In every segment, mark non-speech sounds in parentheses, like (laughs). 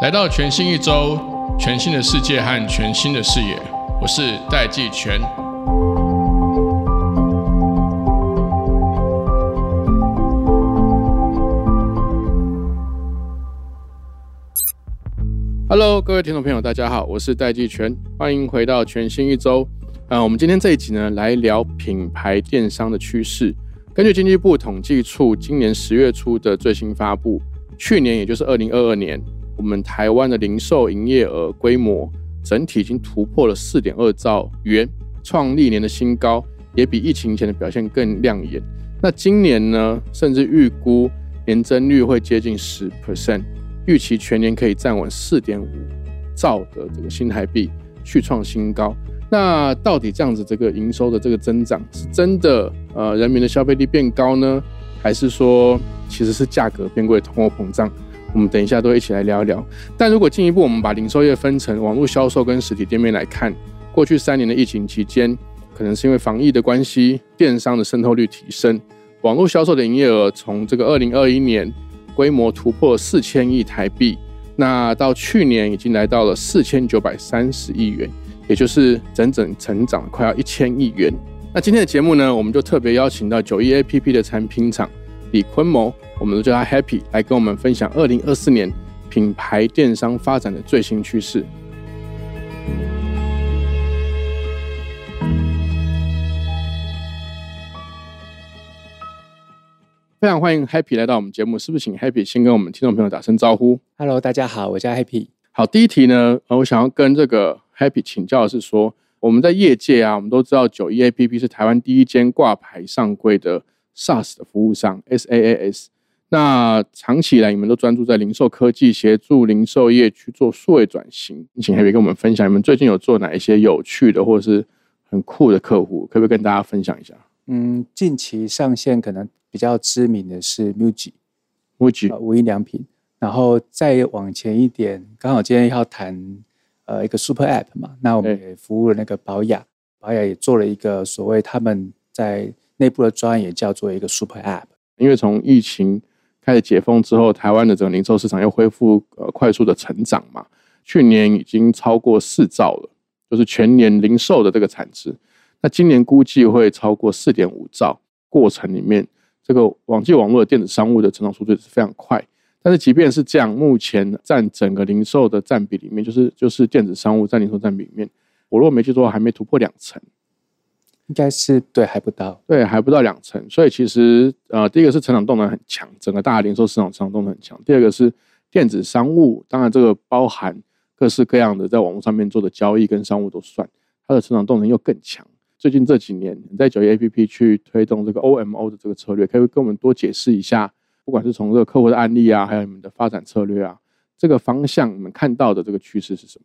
来到全新一周，全新的世界和全新的视野，我是戴季全。Hello，各位听众朋友，大家好，我是戴季全，欢迎回到全新一周。啊，我们今天这一集呢，来聊品牌电商的趋势。根据经济部统计处今年十月初的最新发布，去年也就是二零二二年，我们台湾的零售营业额规模整体已经突破了四点二兆元，创历年的新高，也比疫情前的表现更亮眼。那今年呢，甚至预估年增率会接近十 percent，预期全年可以站稳四点五兆的这个新台币，续创新高。那到底这样子这个营收的这个增长是真的呃人民的消费力变高呢，还是说其实是价格变贵、通货膨胀？我们等一下都一起来聊一聊。但如果进一步我们把零售业分成网络销售跟实体店面来看，过去三年的疫情期间，可能是因为防疫的关系，电商的渗透率提升，网络销售的营业额从这个二零二一年规模突破四千亿台币，那到去年已经来到了四千九百三十亿元。也就是整整成长快要一千亿元。那今天的节目呢，我们就特别邀请到九一 A P P 的产品厂李坤谋，我们都叫他 Happy，来跟我们分享二零二四年品牌电商发展的最新趋势。非常欢迎 Happy 来到我们节目，是不是请 Happy 先跟我们听众朋友打声招呼？Hello，大家好，我叫 Happy。好，第一题呢，呃，我想要跟这个。Happy 请教的是说，我们在业界啊，我们都知道九一 A P P 是台湾第一间挂牌上柜的 SaaS 的服务商 S A A S。那长期以来，你们都专注在零售科技，协助零售业去做数位转型。请 Happy 跟我们分享，你们最近有做哪一些有趣的或者是很酷的客户，可不可以跟大家分享一下？嗯，近期上线可能比较知名的是 MUJI，MUJI 无印良品。然后再往前一点，刚好今天要谈。呃，一个 Super App 嘛，那我们也服务了那个保雅，保雅也做了一个所谓他们在内部的专业叫做一个 Super App。因为从疫情开始解封之后，台湾的整个零售市场又恢复呃快速的成长嘛，去年已经超过四兆了，就是全年零售的这个产值。那今年估计会超过四点五兆，过程里面这个网际网络的电子商务的成长速度是非常快。但是即便是这样，目前占整个零售的占比里面，就是就是电子商务占零售占比里面，我如果没记错，还没突破两成，应该是对还不到，对还不到两成。所以其实呃，第一个是成长动能很强，整个大零售市场成长动能很强。第二个是电子商务，当然这个包含各式各样的在网络上面做的交易跟商务都算，它的成长动能又更强。最近这几年你在九一 A P P 去推动这个 O M O 的这个策略，可以跟我们多解释一下？不管是从这个客户的案例啊，还有你们的发展策略啊，这个方向你们看到的这个趋势是什么？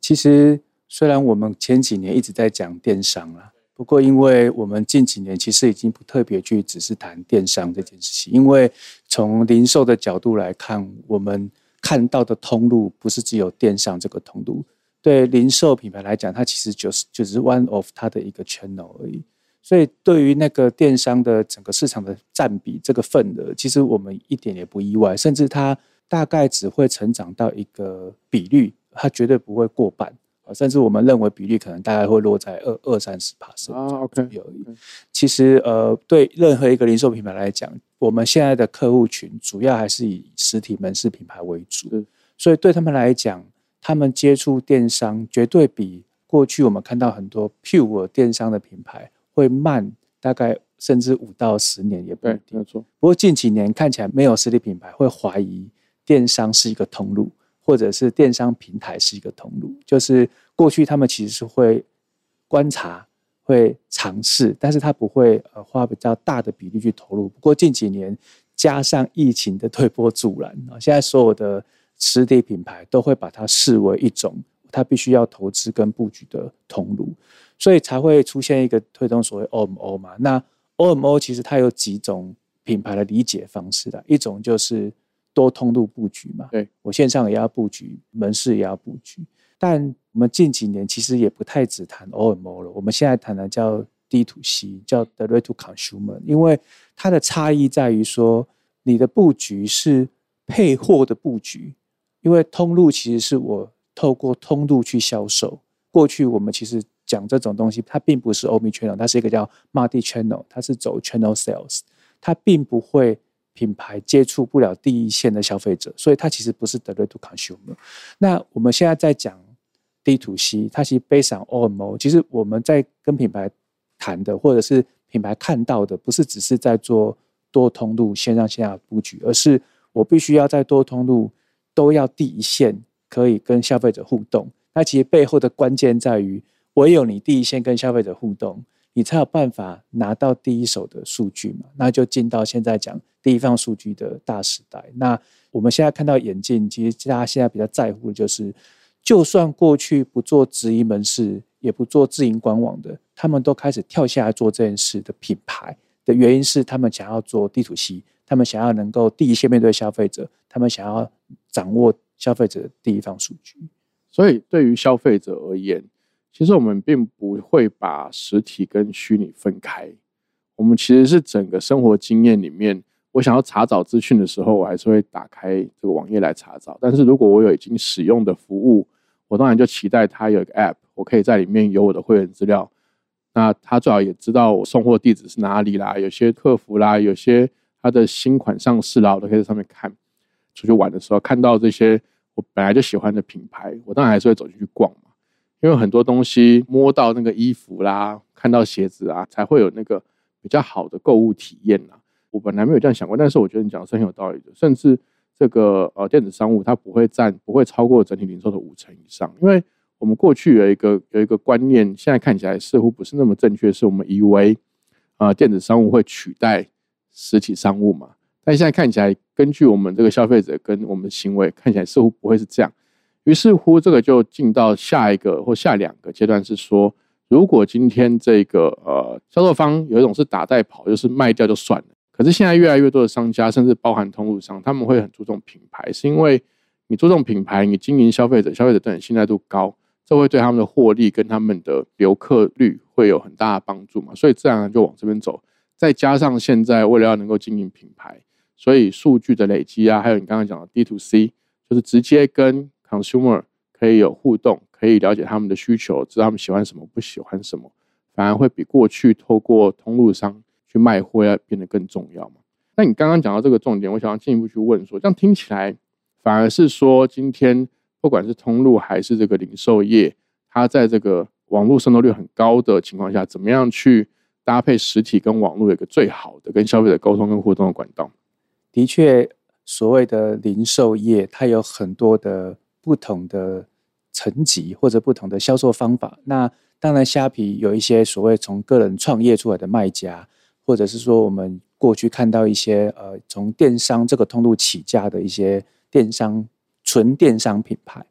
其实虽然我们前几年一直在讲电商了，不过因为我们近几年其实已经不特别去只是谈电商这件事情，因为从零售的角度来看，我们看到的通路不是只有电商这个通路，对零售品牌来讲，它其实就是就是 one of 它的一个 channel 而已。所以，对于那个电商的整个市场的占比这个份额，其实我们一点也不意外，甚至它大概只会成长到一个比率，它绝对不会过半啊，甚至我们认为比率可能大概会落在二二三十帕升左右而已。其实，呃，对任何一个零售品牌来讲，我们现在的客户群主要还是以实体门市品牌为主，所以对他们来讲，他们接触电商绝对比过去我们看到很多 pure 电商的品牌。会慢大概甚至五到十年也不一定。没错。不过近几年看起来没有实体品牌会怀疑电商是一个通路，或者是电商平台是一个通路。就是过去他们其实是会观察、会尝试，但是他不会呃花比较大的比例去投入。不过近几年加上疫情的推波助澜啊，现在所有的实体品牌都会把它视为一种他必须要投资跟布局的通路。所以才会出现一个推动所谓 OMO 嘛？那 OMO 其实它有几种品牌的理解方式的，一种就是多通路布局嘛。对我线上也要布局，门市也要布局。但我们近几年其实也不太只谈 OMO 了，我们现在谈的叫 D to C，叫 Direct to Consumer，因为它的差异在于说，你的布局是配货的布局，因为通路其实是我透过通路去销售。过去我们其实讲这种东西，它并不是 Omni Channel，它是一个叫 Multi Channel，它是走 Channel Sales，它并不会品牌接触不了第一线的消费者，所以它其实不是 Direct to Consumer。那我们现在在讲 D to C，它其实 based on OMO，其实我们在跟品牌谈的，或者是品牌看到的，不是只是在做多通路线上线下布局，而是我必须要在多通路都要第一线可以跟消费者互动。那其实背后的关键在于，唯有你第一线跟消费者互动，你才有办法拿到第一手的数据嘛。那就进到现在讲第一方数据的大时代。那我们现在看到眼镜，其实大家现在比较在乎的就是，就算过去不做直营门市，也不做自营官网的，他们都开始跳下来做这件事的品牌的原因是，他们想要做地图系，他们想要能够第一线面对消费者，他们想要掌握消费者的第一方数据。所以，对于消费者而言，其实我们并不会把实体跟虚拟分开。我们其实是整个生活经验里面，我想要查找资讯的时候，我还是会打开这个网页来查找。但是如果我有已经使用的服务，我当然就期待它有一个 App，我可以在里面有我的会员资料。那他最好也知道我送货地址是哪里啦，有些客服啦，有些他的新款上市啦，我都可以在上面看。出去玩的时候看到这些。我本来就喜欢的品牌，我当然还是会走进去逛。因为很多东西摸到那个衣服啦，看到鞋子啊，才会有那个比较好的购物体验呐。我本来没有这样想过，但是我觉得你讲的是很有道理的。甚至这个呃电子商务，它不会占不会超过整体零售的五成以上。因为我们过去有一个有一个观念，现在看起来似乎不是那么正确，是我们以为呃电子商务会取代实体商务嘛。但现在看起来，根据我们这个消费者跟我们的行为，看起来似乎不会是这样。于是乎，这个就进到下一个或下两个阶段，是说，如果今天这个呃销售方有一种是打带跑，就是卖掉就算了。可是现在越来越多的商家，甚至包含通路商，他们会很注重品牌，是因为你注重品牌，你经营消费者，消费者对你信赖度高，这会对他们的获利跟他们的留客率会有很大的帮助嘛？所以自然就往这边走。再加上现在为了要能够经营品牌。所以数据的累积啊，还有你刚刚讲的 D to C，就是直接跟 consumer 可以有互动，可以了解他们的需求，知道他们喜欢什么，不喜欢什么，反而会比过去透过通路商去卖货要变得更重要嘛。那你刚刚讲到这个重点，我想要进一步去问说，这样听起来反而是说，今天不管是通路还是这个零售业，它在这个网络渗透率很高的情况下，怎么样去搭配实体跟网络有一个最好的跟消费者沟通跟互动的管道？的确，所谓的零售业，它有很多的不同的层级或者不同的销售方法。那当然，虾皮有一些所谓从个人创业出来的卖家，或者是说我们过去看到一些呃从电商这个通路起家的一些电商纯电商品牌。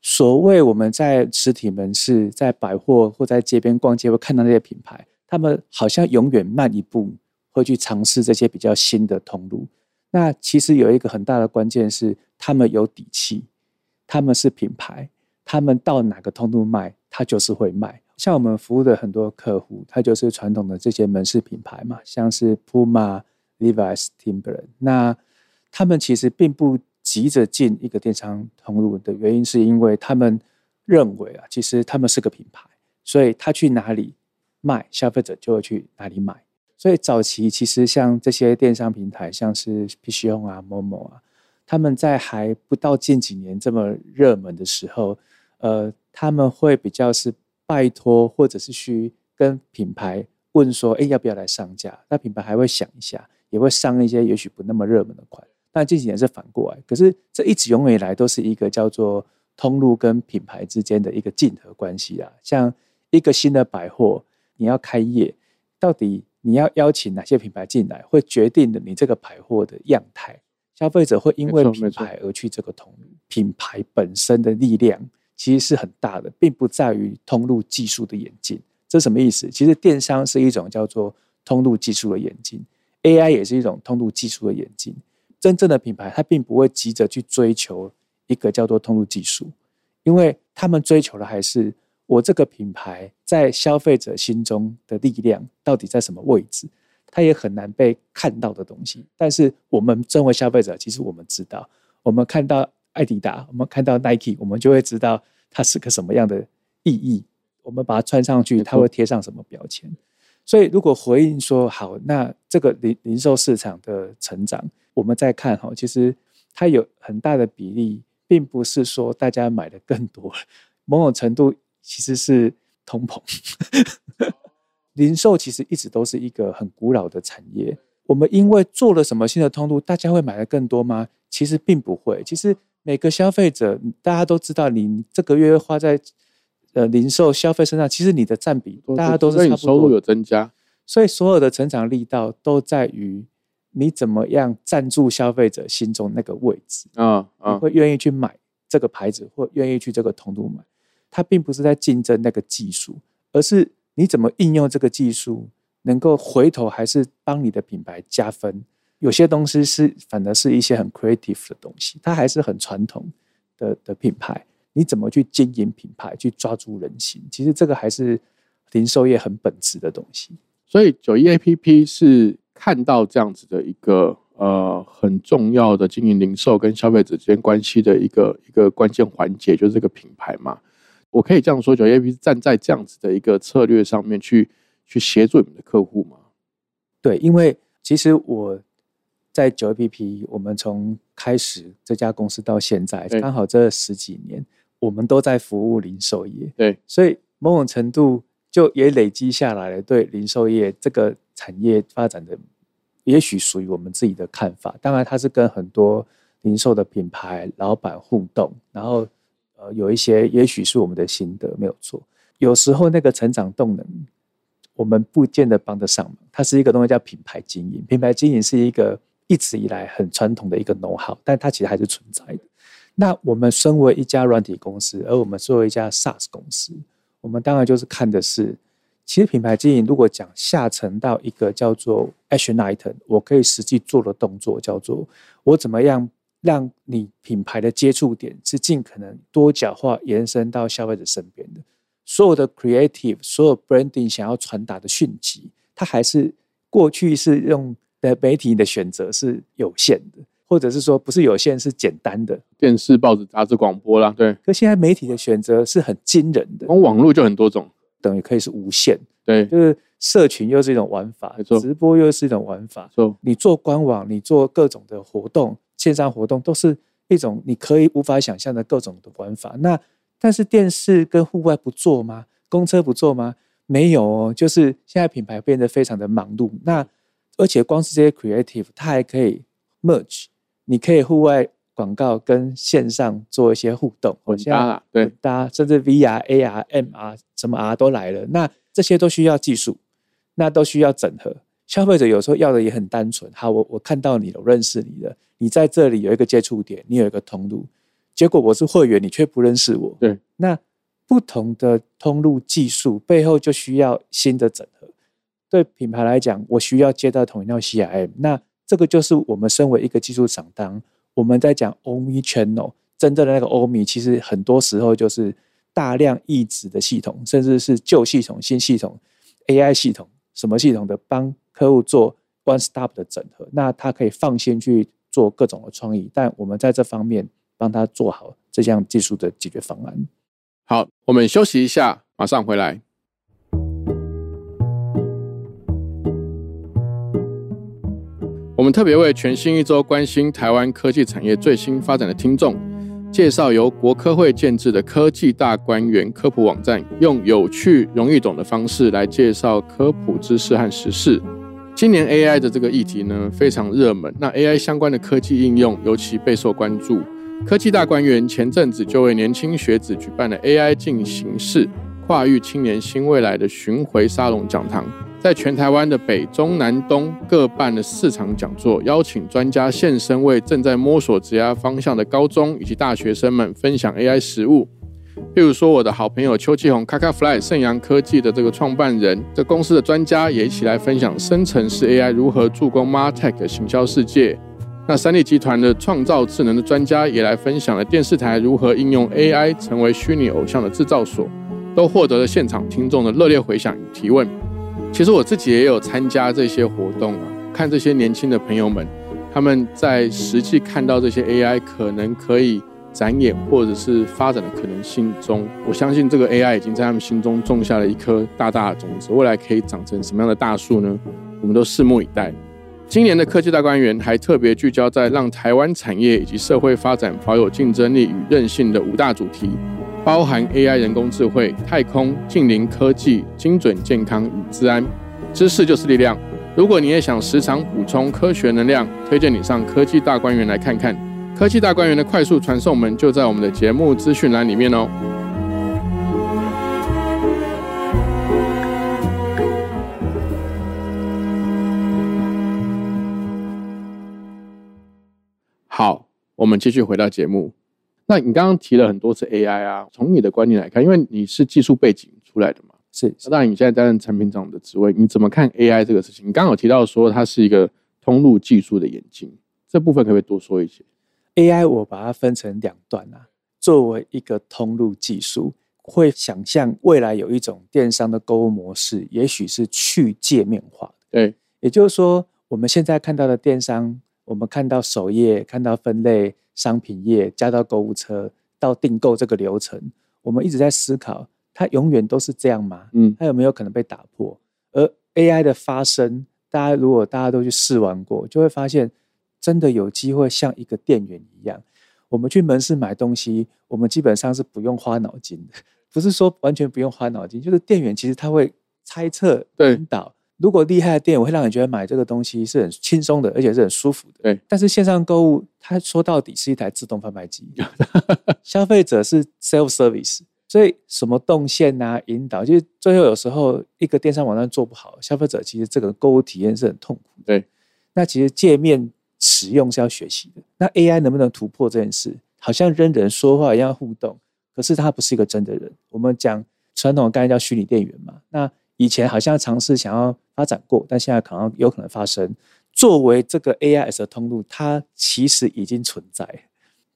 所谓我们在实体门市、在百货或在街边逛街会看到那些品牌，他们好像永远慢一步，会去尝试这些比较新的通路。那其实有一个很大的关键是，他们有底气，他们是品牌，他们到哪个通路卖，他就是会卖。像我们服务的很多客户，他就是传统的这些门市品牌嘛，像是 Puma、Levi's、Timberland。那他们其实并不急着进一个电商通路的原因，是因为他们认为啊，其实他们是个品牌，所以他去哪里卖，消费者就会去哪里买。所以早期其实像这些电商平台，像是 PC Home 啊、某某啊，他们在还不到近几年这么热门的时候，呃，他们会比较是拜托或者是去跟品牌问说，哎，要不要来上架？那品牌还会想一下，也会上一些也许不那么热门的款。但近几年是反过来，可是这一直永远以来都是一个叫做通路跟品牌之间的一个竞合关系啊。像一个新的百货，你要开业，到底？你要邀请哪些品牌进来，会决定的你这个百货的样态。消费者会因为品牌而去这个通路，品牌本身的力量其实是很大的，并不在于通路技术的演进。这什么意思？其实电商是一种叫做通路技术的演进，AI 也是一种通路技术的演进。真正的品牌，它并不会急着去追求一个叫做通路技术，因为他们追求的还是我这个品牌在消费者心中的力量到底在什么位置？它也很难被看到的东西。但是我们身为消费者，其实我们知道，我们看到艾迪达，我们看到 Nike，我们就会知道它是个什么样的意义。我们把它穿上去，它会贴上什么标签？所以，如果回应说好，那这个零零售市场的成长，我们再看哈，其实它有很大的比例，并不是说大家买的更多，某种程度其实是通膨。零售其实一直都是一个很古老的产业，我们因为做了什么新的通路，大家会买的更多吗？其实并不会。其实每个消费者，大家都知道，你这个月花在。呃，零售消费身上，其实你的占比大家都是差不多，收入有增加，所以所有的成长力道都在于你怎么样站住消费者心中那个位置啊啊，会愿意去买这个牌子，或愿意去这个通路买，它并不是在竞争那个技术，而是你怎么应用这个技术，能够回头还是帮你的品牌加分。有些东西是反而是一些很 creative 的东西，它还是很传统的的品牌。你怎么去经营品牌，去抓住人心？其实这个还是零售业很本质的东西。所以九一 A P P 是看到这样子的一个呃很重要的经营零售跟消费者之间关系的一个一个关键环节，就是这个品牌嘛。我可以这样说，九一 A P P 站在这样子的一个策略上面去去协助你们的客户吗？对，因为其实我。在九 A P P，我们从开始这家公司到现在，刚好这十几年，我们都在服务零售业。对，所以某种程度就也累积下来了对零售业这个产业发展的，也许属于我们自己的看法。当然，它是跟很多零售的品牌老板互动，然后有一些也许是我们的心得，没有错。有时候那个成长动能，我们不见得帮得上忙。它是一个东西叫品牌经营，品牌经营是一个。一直以来很传统的一个 know how，但它其实还是存在的。那我们身为一家软体公司，而我们作为一家 SaaS 公司，我们当然就是看的是，其实品牌经营如果讲下沉到一个叫做 action item，我可以实际做的动作叫做我怎么样让你品牌的接触点是尽可能多角化延伸到消费者身边的。所有的 creative，所有 branding 想要传达的讯息，它还是过去是用。的媒体的选择是有限的，或者是说不是有限，是简单的。电视、报纸、杂志、广播啦，对。可现在媒体的选择是很惊人的，从网络就很多种，等于可以是无限。对，就是社群又是一种玩法，直播又是一种玩法。错，你做官网，你做各种的活动，线上活动都是一种你可以无法想象的各种的玩法。那但是电视跟户外不做吗？公车不做吗？没有哦，就是现在品牌变得非常的忙碌。那而且光是这些 creative，它还可以 merge，你可以户外广告跟线上做一些互动，混搭，对，搭，甚至 VR、AR、MR 什么 R 都来了。那这些都需要技术，那都需要整合。消费者有时候要的也很单纯，好，我我看到你了，我认识你了，你在这里有一个接触点，你有一个通路，结果我是会员，你却不认识我。对，那不同的通路技术背后就需要新的整合。对品牌来讲，我需要接到同一套 CRM，那这个就是我们身为一个技术厂，商我们在讲 Omni Channel，真正的那个 Omni，其实很多时候就是大量异质的系统，甚至是旧系统、新系统、AI 系统、什么系统的帮客户做 One Stop 的整合，那他可以放心去做各种的创意，但我们在这方面帮他做好这项技术的解决方案。好，我们休息一下，马上回来。我们特别为全新一周关心台湾科技产业最新发展的听众，介绍由国科会建制的科技大观园科普网站，用有趣、容易懂的方式来介绍科普知识和时事。今年 AI 的这个议题呢非常热门，那 AI 相关的科技应用尤其备受关注。科技大观园前阵子就为年轻学子举办了 AI 进行式跨域青年新未来的巡回沙龙讲堂。在全台湾的北中南东各办了四场讲座，邀请专家现身，为正在摸索职业方向的高中以及大学生们分享 AI 实务。譬如说，我的好朋友邱继红，卡卡 Fly 盛阳科技的这个创办人，这公司的专家也一起来分享生成式 AI 如何助攻 Martech 的行销世界。那三立集团的创造智能的专家也来分享了电视台如何应用 AI 成为虚拟偶像的制造所。都获得了现场听众的热烈回响与提问。其实我自己也有参加这些活动啊，看这些年轻的朋友们，他们在实际看到这些 AI 可能可以展演或者是发展的可能性中，我相信这个 AI 已经在他们心中种下了一颗大大的种子，未来可以长成什么样的大树呢？我们都拭目以待。今年的科技大观园还特别聚焦在让台湾产业以及社会发展保有竞争力与韧性的五大主题。包含 AI、人工智慧、太空、近邻科技、精准健康与治安，知识就是力量。如果你也想时常补充科学能量，推荐你上科技大观园来看看。科技大观园的快速传送门就在我们的节目资讯栏里面哦。好，我们继续回到节目。那你刚刚提了很多次 AI 啊，从你的观点来看，因为你是技术背景出来的嘛，是。当然你现在担任产品长的职位，你怎么看 AI 这个事情？你刚刚有提到说它是一个通路技术的演进，这部分可不可以多说一些？AI 我把它分成两段啊，作为一个通路技术，会想象未来有一种电商的购物模式，也许是去界面化的。对，也就是说，我们现在看到的电商，我们看到首页，看到分类。商品页加到购物车到订购这个流程，我们一直在思考，它永远都是这样吗？嗯，它有没有可能被打破？而 AI 的发生，大家如果大家都去试玩过，就会发现真的有机会像一个店员一样，我们去门市买东西，我们基本上是不用花脑筋的，(laughs) 不是说完全不用花脑筋，就是店员其实他会猜测引导。如果厉害的店，我会让你觉得买这个东西是很轻松的，而且是很舒服的。对，但是线上购物，它说到底是一台自动贩卖机，(laughs) 消费者是 self service，所以什么动线啊、引导，就是最后有时候一个电商网站做不好，消费者其实这个购物体验是很痛苦。对，那其实界面使用是要学习的。那 AI 能不能突破这件事？好像跟人说话一样互动，可是它不是一个真的人。我们讲传统的概念叫虚拟店员嘛，那。以前好像尝试想要发展过，但现在可能有可能发生。作为这个 AIS 的通路，它其实已经存在，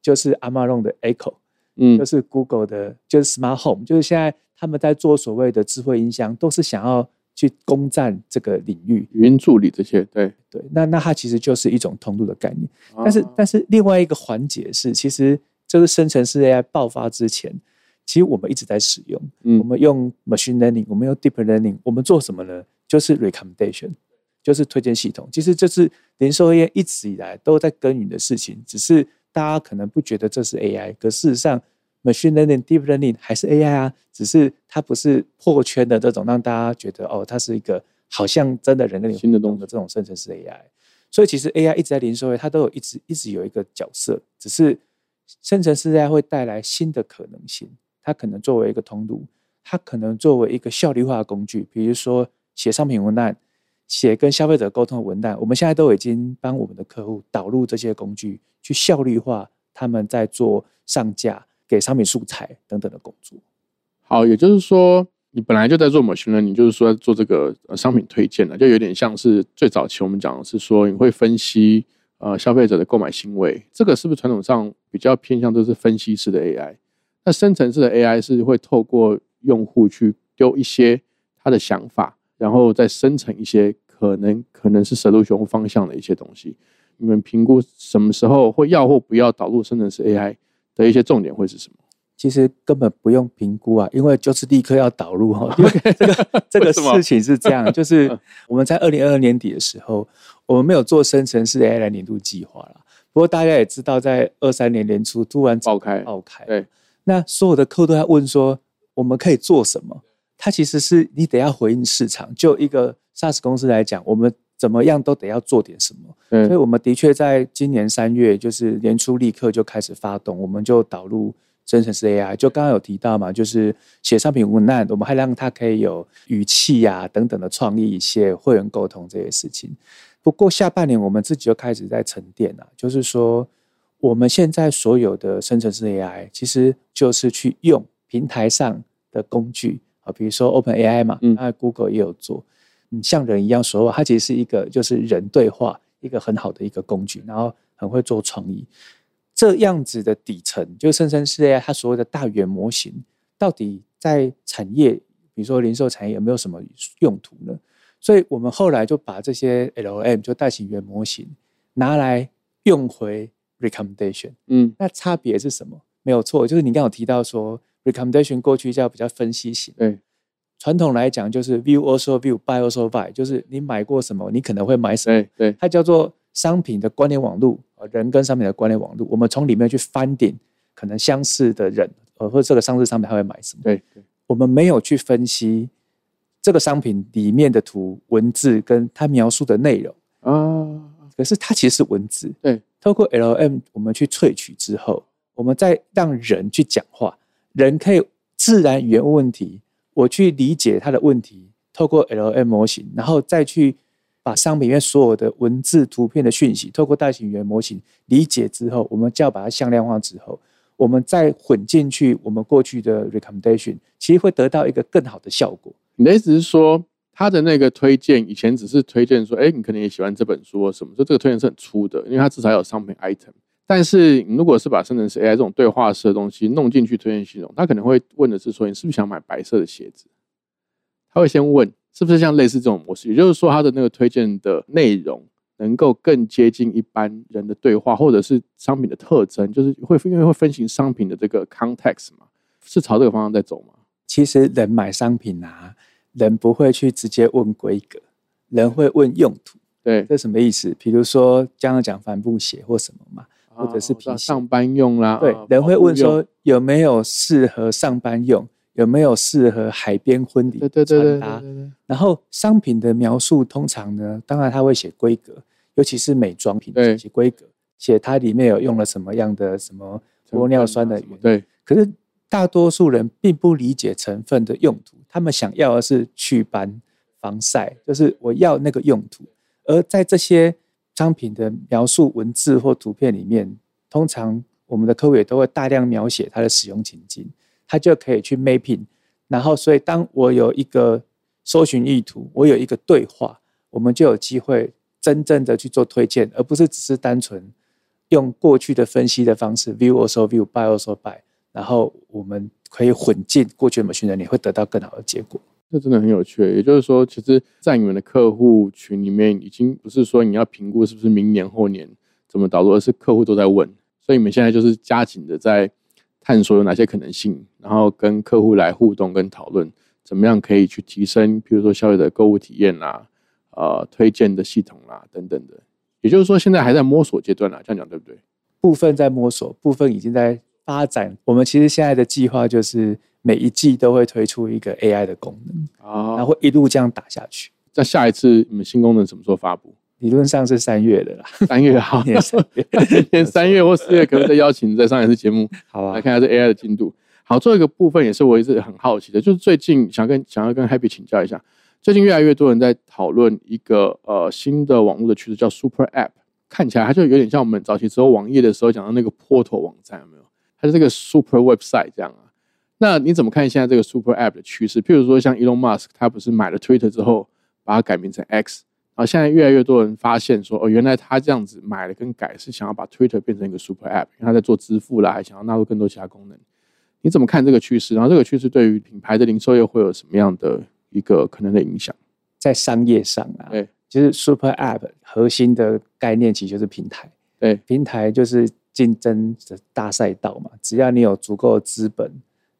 就是 Amazon 的 Echo，嗯，就是 Google 的，就是 Smart Home，就是现在他们在做所谓的智慧音箱，都是想要去攻占这个领域。语音助理这些，对对，那那它其实就是一种通路的概念。但是但是另外一个环节是，其实这个生成式 AI 爆发之前。其实我们一直在使用，我们用 machine learning，我们用 deep learning，我们做什么呢？就是 recommendation，就是推荐系统。其实这是零售业一直以来都在耕耘的事情，只是大家可能不觉得这是 AI，可事实上 machine learning、deep learning 还是 AI 啊，只是它不是破圈的这种，让大家觉得哦，它是一个好像真的人跟你新的东西的这种生成式 AI。所以其实 AI 一直在零售业，它都有一直一直有一个角色，只是生成式 AI 会带来新的可能性。它可能作为一个通路，它可能作为一个效率化的工具，比如说写商品文案、写跟消费者沟通的文案，我们现在都已经帮我们的客户导入这些工具，去效率化他们在做上架、给商品素材等等的工作。好，也就是说，你本来就在做某些人，你就是说做这个商品推荐的，就有点像是最早期我们讲的是说，你会分析呃消费者的购买行为，这个是不是传统上比较偏向都是分析式的 AI？那深层次的 AI 是会透过用户去丢一些他的想法，然后再生成一些可能可能是蛇路熊方向的一些东西。你们评估什么时候会要或不要导入深层次 AI 的一些重点会是什么？其实根本不用评估啊，因为就是立刻要导入哈。(laughs) 因为这个这个事情是这样，就是我们在二零二二年底的时候，我们没有做深层次 AI 年度计划了。不过大家也知道，在二三年年初突然爆开爆开，对。那所有的客户都在问说，我们可以做什么？它其实是你得要回应市场。就一个 SaaS 公司来讲，我们怎么样都得要做点什么。所以我们的确在今年三月，就是年初立刻就开始发动，我们就导入生成式 AI。就刚刚有提到嘛，就是写商品文案，我们还让它可以有语气呀等等的创意一些会员沟通这些事情。不过下半年我们自己就开始在沉淀了，就是说。我们现在所有的生成式 AI，其实就是去用平台上的工具啊，比如说 Open AI 嘛，那 Google 也有做，嗯，像人一样说话，它其实是一个就是人对话一个很好的一个工具，然后很会做创意。这样子的底层，就生成式 AI 它所谓的大语言模型，到底在产业，比如说零售产业有没有什么用途呢？所以我们后来就把这些 LM 就大型语言模型拿来用回 recommendation。嗯，那差别是什么？没有错，就是你刚刚有提到说 recommendation 过去叫比较分析型，对，传统来讲就是 view also view buy also buy，就是你买过什么，你可能会买什么。对对，它叫做商品的关联网络，呃，人跟商品的关联网络。我们从里面去翻点可能相似的人，呃，或者这个相似商品他会买什么。对对，我们没有去分析这个商品里面的图文字跟它描述的内容，啊，可是它其实是文字。对，透过 LM 我们去萃取之后，我们再让人去讲话，人可以自然语言问问题，我去理解他的问题，透过 LM 模型，然后再去把商品里面所有的文字、图片的讯息，透过大型语言模型理解之后，我们就要把它向量化之后，我们再混进去我们过去的 recommendation，其实会得到一个更好的效果。你的意思是说，他的那个推荐以前只是推荐说，哎，你可能也喜欢这本书什么，说这个推荐是很粗的，因为它至少有商品 item。但是如果是把生成式 AI 这种对话式的东西弄进去推荐系统，他可能会问的是说，你是不是想买白色的鞋子？他会先问是不是像类似这种模式，也就是说，他的那个推荐的内容能够更接近一般人的对话，或者是商品的特征，就是会因为会分析商品的这个 context 嘛，是朝这个方向在走吗？其实人买商品啊，人不会去直接问规格，人会问用途。对，这什么意思？比如说刚刚讲帆布鞋或什么嘛，或者是皮鞋，上班用啦，对啊，人会问，说有没有适合上班用，有没有适合海边婚礼用对对对对穿搭。对。对然后商品的描述通常呢，当然它会写规格，尤其是美妆品对。写规格，写它里面有用了什么样的什么，玻尿酸的原对，可是大多数人并不理解成分的用途，他们想要的是祛斑、防晒，就是我要那个用途。而在这些商品的描述文字或图片里面，通常我们的客户也都会大量描写它的使用情境，它就可以去 mapping。然后，所以当我有一个搜寻意图，我有一个对话，我们就有机会真正的去做推荐，而不是只是单纯用过去的分析的方式，view also view buy also buy，然后我们可以混进过去的 machine learning，会得到更好的结果。这真的很有趣。也就是说，其实，在你们的客户群里面，已经不是说你要评估是不是明年后年怎么导入，而是客户都在问。所以你们现在就是加紧的在探索有哪些可能性，然后跟客户来互动跟讨论，怎么样可以去提升，比如说消费者购物体验啦，呃，推荐的系统啦等等的。也就是说，现在还在摸索阶段啦，这样讲对不对？部分在摸索，部分已经在发展。我们其实现在的计划就是每一季都会推出一个 AI 的功能，啊然后会一路这样打下去。那下一次你们新功能什么时候发布？理论上是三月的啦，三月好，(laughs) 年三月 (laughs) 年三月或四月，可不可以再邀请你再上一次节目？(laughs) 好啊来，看一下这 AI 的进度。好，最后一个部分也是我一直很好奇的，就是最近想跟想要跟 Happy 请教一下，最近越来越多人在讨论一个呃新的网络的趋势，叫 Super App。看起来它就有点像我们早期时候网页的时候讲到那个 Portal 网站，有没有？它是这个 Super Website 这样啊。那你怎么看现在这个 Super App 的趋势？譬如说像 Elon Musk，他不是买了 Twitter 之后，把它改名成 X，然后现在越来越多人发现说，哦，原来他这样子买了跟改是想要把 Twitter 变成一个 Super App，因为他在做支付啦，还想要纳入更多其他功能。你怎么看这个趋势？然后这个趋势对于品牌的零售业会有什么样的一个可能的影响？在商业上啊，对，就是 Super App 核心的概念其实就是平台，对平台就是竞争的大赛道嘛，只要你有足够的资本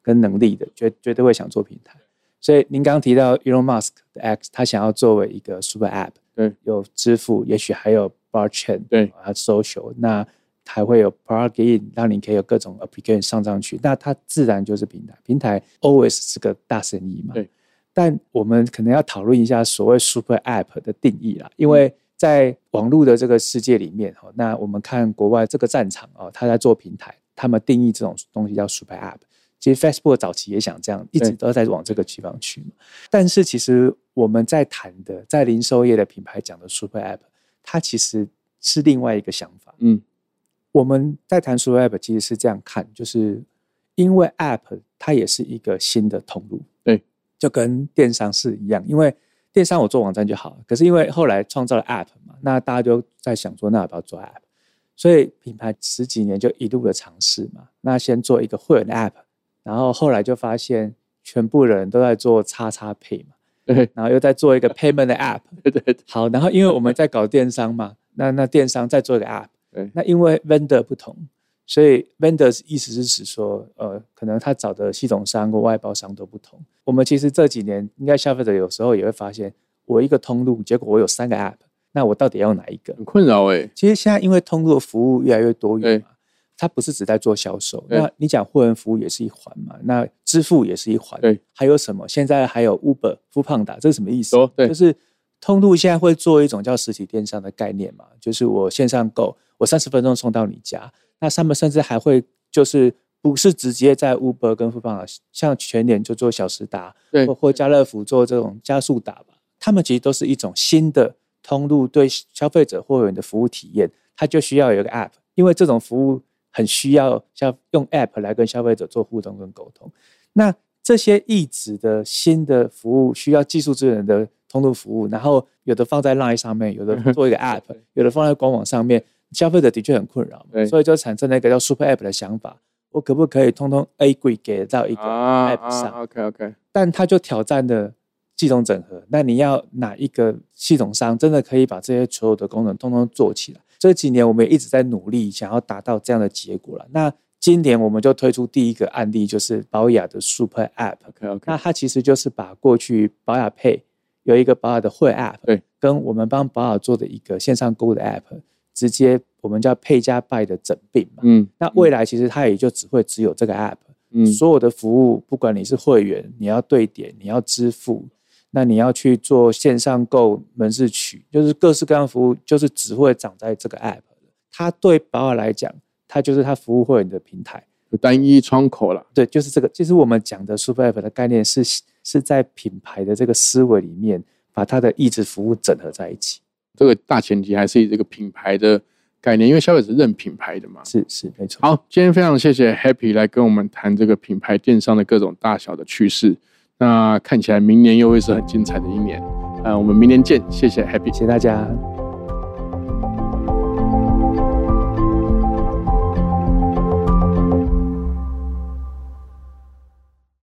跟能力的，绝绝对会想做平台。所以您刚刚提到 Elon Musk 的 X，他想要作为一个 Super App，对，有支付，也许还有 Blockchain，对，还有 Social，那还会有 Plugin，让你可以有各种 Application 上上去，那它自然就是平台。平台 always 是个大生意嘛，对。但我们可能要讨论一下所谓 Super App 的定义啦，因为在网络的这个世界里面，哈，那我们看国外这个战场哦，他在做平台，他们定义这种东西叫 Super App。其实 Facebook 早期也想这样，一直都在往这个地方去嘛。但是其实我们在谈的，在零售业的品牌讲的 Super App，它其实是另外一个想法。嗯，我们在谈 Super App，其实是这样看，就是因为 App 它也是一个新的通路，对，就跟电商是一样，因为电商我做网站就好了，可是因为后来创造了 App 嘛，那大家就在想说，那要不要做 App？所以品牌十几年就一路的尝试嘛，那先做一个会员的 App，然后后来就发现全部人都在做叉叉 Pay 嘛，(laughs) 对然后又在做一个 payment 的 app。(laughs) 对对对，好，然后因为我们在搞电商嘛，那那电商再做一个 app，对那因为 vendor 不同，所以 vendors 意思是指说，呃，可能他找的系统商或外包商都不同。我们其实这几年，应该消费者有时候也会发现，我一个通路，结果我有三个 app，那我到底要用哪一个？很困扰哎。其实现在因为通路的服务越来越多元它不是只在做销售，那你讲会员服务也是一环嘛，那支付也是一环，对，还有什么？现在还有 Uber、f o o p a n d a 这是什么意思？就是通路现在会做一种叫实体电商的概念嘛，就是我线上购，我三十分钟送到你家，那他们甚至还会就是。不是直接在 Uber 跟 f o o p a n 像全年就做小时达，对或或家乐福做这种加速打吧，他们其实都是一种新的通路对消费者会员的服务体验，它就需要有一个 App，因为这种服务很需要像用 App 来跟消费者做互动跟沟通。那这些一直的新的服务需要技术资源的通路服务，然后有的放在 Line 上面，有的 (laughs) 做一个 App，有的放在官网上面，消费者的确很困扰，所以就产生了一个叫 Super App 的想法。我可不可以通通 A 柜给到一个啊 App 上？啊，OK OK，但它就挑战的系统整合。那你要哪一个系统商真的可以把这些所有的功能通通做起来？这几年我们也一直在努力，想要达到这样的结果了。那今年我们就推出第一个案例，就是保雅的 Super App。OK OK，那它其实就是把过去保雅 Pay 有一个保雅的会 App，对，跟我们帮保雅做的一个线上购物的 App，直接我们叫配加 buy 的整并嘛。嗯那未来其实它也就只会只有这个 App，嗯所有的服务，不管你是会员，你要对点，你要支付，那你要去做线上购门市取，就是各式各样服务，就是只会长在这个 App 它对保尔来讲，它就是它服务会员的平台。有单一窗口了。对，就是这个。其实我们讲的 Super App 的概念是是在品牌的这个思维里面，把它的一直服务整合在一起。这个大前提还是以这个品牌的概念，因为消费者认品牌的嘛。是是，没错。好，今天非常谢谢 Happy 来跟我们谈这个品牌电商的各种大小的趋势。那看起来明年又会是很精彩的一年。呃，我们明年见，谢谢 Happy 谢。谢大家。